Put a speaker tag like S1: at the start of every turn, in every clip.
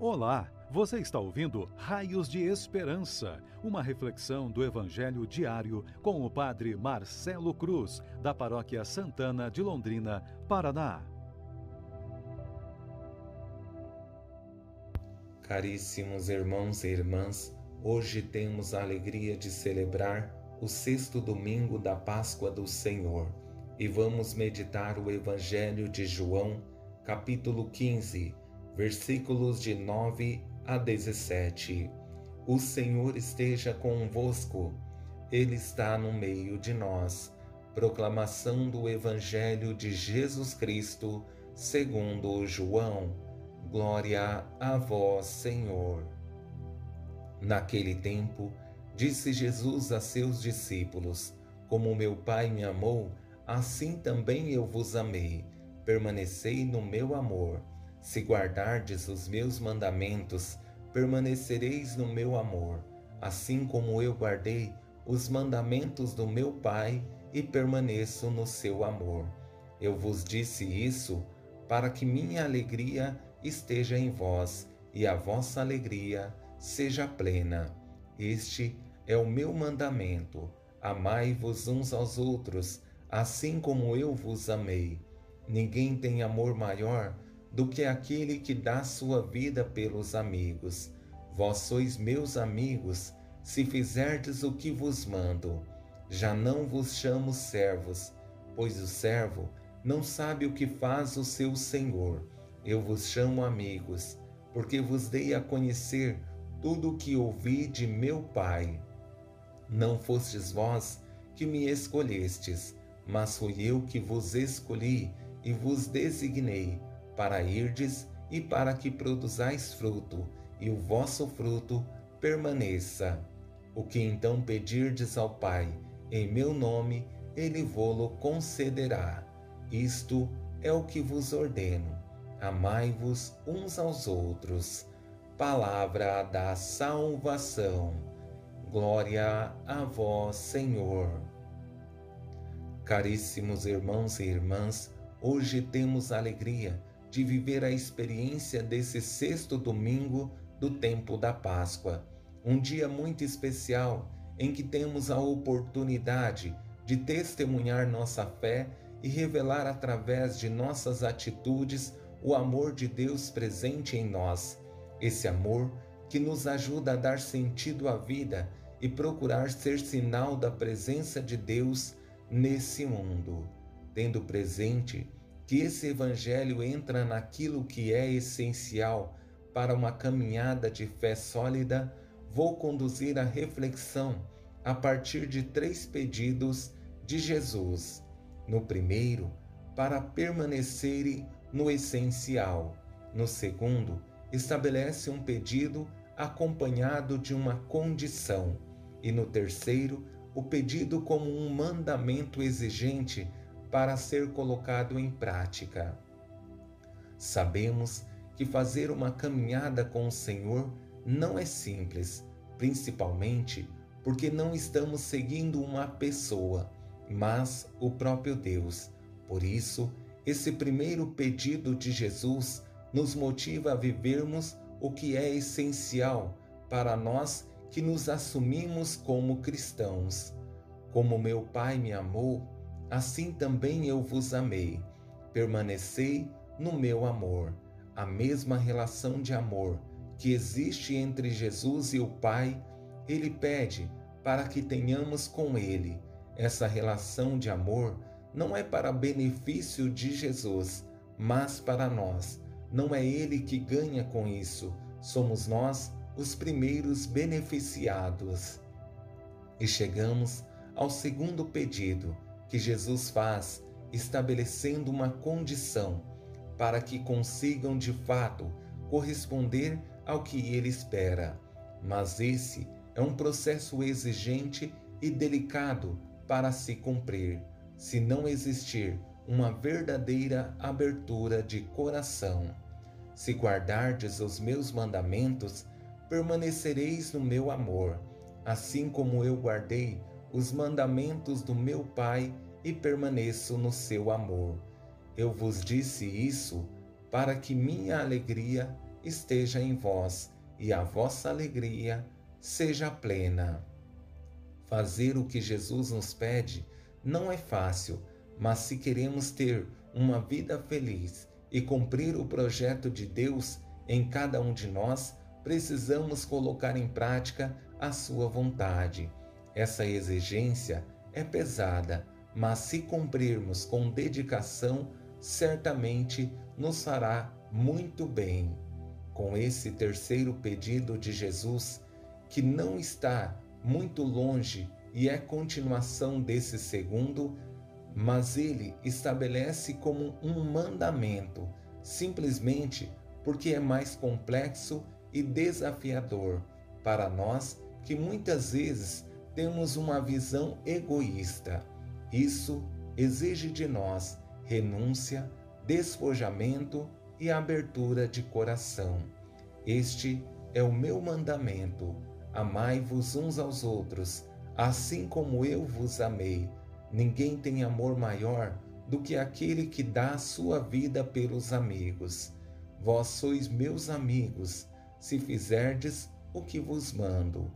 S1: Olá, você está ouvindo Raios de Esperança, uma reflexão do Evangelho diário com o Padre Marcelo Cruz, da Paróquia Santana de Londrina, Paraná.
S2: Caríssimos irmãos e irmãs, hoje temos a alegria de celebrar o sexto domingo da Páscoa do Senhor e vamos meditar o Evangelho de João, capítulo 15 versículos de 9 a 17. O Senhor esteja convosco, Ele está no meio de nós. Proclamação do Evangelho de Jesus Cristo, segundo João. Glória a vós, Senhor. Naquele tempo, disse Jesus a seus discípulos: Como meu Pai me amou, assim também eu vos amei. Permanecei no meu amor. Se guardardes os meus mandamentos, permanecereis no meu amor, assim como eu guardei os mandamentos do meu Pai e permaneço no seu amor. Eu vos disse isso para que minha alegria esteja em vós e a vossa alegria seja plena. Este é o meu mandamento: amai-vos uns aos outros, assim como eu vos amei. Ninguém tem amor maior do que aquele que dá sua vida pelos amigos. Vós sois meus amigos, se fizerdes o que vos mando. Já não vos chamo servos, pois o servo não sabe o que faz o seu senhor. Eu vos chamo amigos, porque vos dei a conhecer tudo o que ouvi de meu Pai. Não fostes vós que me escolhestes, mas fui eu que vos escolhi e vos designei para irdes e para que produzais fruto, e o vosso fruto permaneça. O que então pedirdes ao Pai, em meu nome, ele vô-lo concederá. Isto é o que vos ordeno. Amai-vos uns aos outros. Palavra da salvação. Glória a vós, Senhor. Caríssimos irmãos e irmãs, hoje temos alegria de viver a experiência desse sexto domingo do tempo da Páscoa, um dia muito especial em que temos a oportunidade de testemunhar nossa fé e revelar através de nossas atitudes o amor de Deus presente em nós. Esse amor que nos ajuda a dar sentido à vida e procurar ser sinal da presença de Deus nesse mundo, tendo presente que esse Evangelho entra naquilo que é essencial para uma caminhada de fé sólida, vou conduzir a reflexão a partir de três pedidos de Jesus. No primeiro, para permanecerem no essencial. No segundo, estabelece um pedido acompanhado de uma condição. E no terceiro, o pedido como um mandamento exigente para ser colocado em prática. Sabemos que fazer uma caminhada com o Senhor não é simples, principalmente porque não estamos seguindo uma pessoa, mas o próprio Deus. Por isso, esse primeiro pedido de Jesus nos motiva a vivermos o que é essencial para nós que nos assumimos como cristãos. Como meu Pai me amou, assim também eu vos amei. Permanecei no meu amor. A mesma relação de amor que existe entre Jesus e o Pai, ele pede para que tenhamos com ele. Essa relação de amor não é para benefício de Jesus, mas para nós. Não é ele que ganha com isso, somos nós os primeiros beneficiados. E chegamos ao segundo pedido, que Jesus faz, estabelecendo uma condição para que consigam de fato corresponder ao que ele espera. Mas esse é um processo exigente e delicado para se cumprir, se não existir uma verdadeira abertura de coração. Se guardardes os meus mandamentos, permanecereis no meu amor, assim como eu guardei os mandamentos do meu Pai e permaneço no seu amor. Eu vos disse isso para que minha alegria esteja em vós e a vossa alegria seja plena. Fazer o que Jesus nos pede não é fácil, mas se queremos ter uma vida feliz e cumprir o projeto de Deus em cada um de nós, precisamos colocar em prática a sua vontade. Essa exigência é pesada, mas se cumprirmos com dedicação, certamente nos fará muito bem. Com esse terceiro pedido de Jesus, que não está muito longe e é continuação desse segundo, mas ele estabelece como um mandamento, simplesmente porque é mais complexo e desafiador para nós que muitas vezes temos uma visão egoísta. Isso exige de nós renúncia, despojamento e abertura de coração. Este é o meu mandamento: amai-vos uns aos outros, assim como eu vos amei. Ninguém tem amor maior do que aquele que dá a sua vida pelos amigos. Vós sois meus amigos, se fizerdes o que vos mando.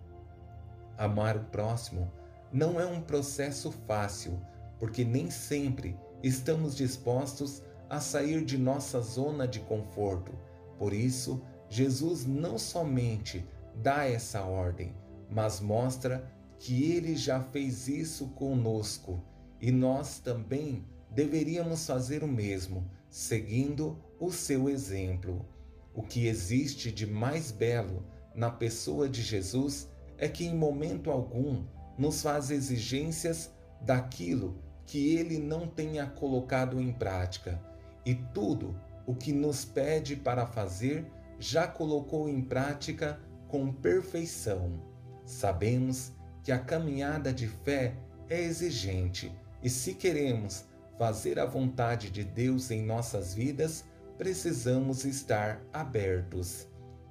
S2: Amar o próximo não é um processo fácil, porque nem sempre estamos dispostos a sair de nossa zona de conforto. Por isso, Jesus não somente dá essa ordem, mas mostra que ele já fez isso conosco e nós também deveríamos fazer o mesmo, seguindo o seu exemplo. O que existe de mais belo na pessoa de Jesus é que em momento algum nos faz exigências daquilo que ele não tenha colocado em prática, e tudo o que nos pede para fazer já colocou em prática com perfeição. Sabemos que a caminhada de fé é exigente e se queremos fazer a vontade de Deus em nossas vidas, precisamos estar abertos.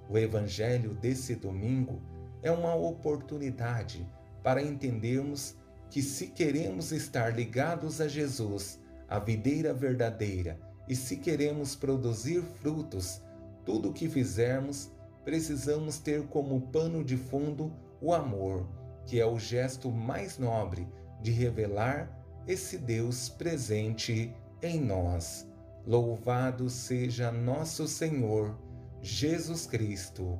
S2: O Evangelho desse domingo é uma oportunidade para entendermos que, se queremos estar ligados a Jesus, a videira verdadeira, e se queremos produzir frutos, tudo o que fizermos, precisamos ter como pano de fundo o amor, que é o gesto mais nobre de revelar esse Deus presente em nós. Louvado seja nosso Senhor Jesus Cristo,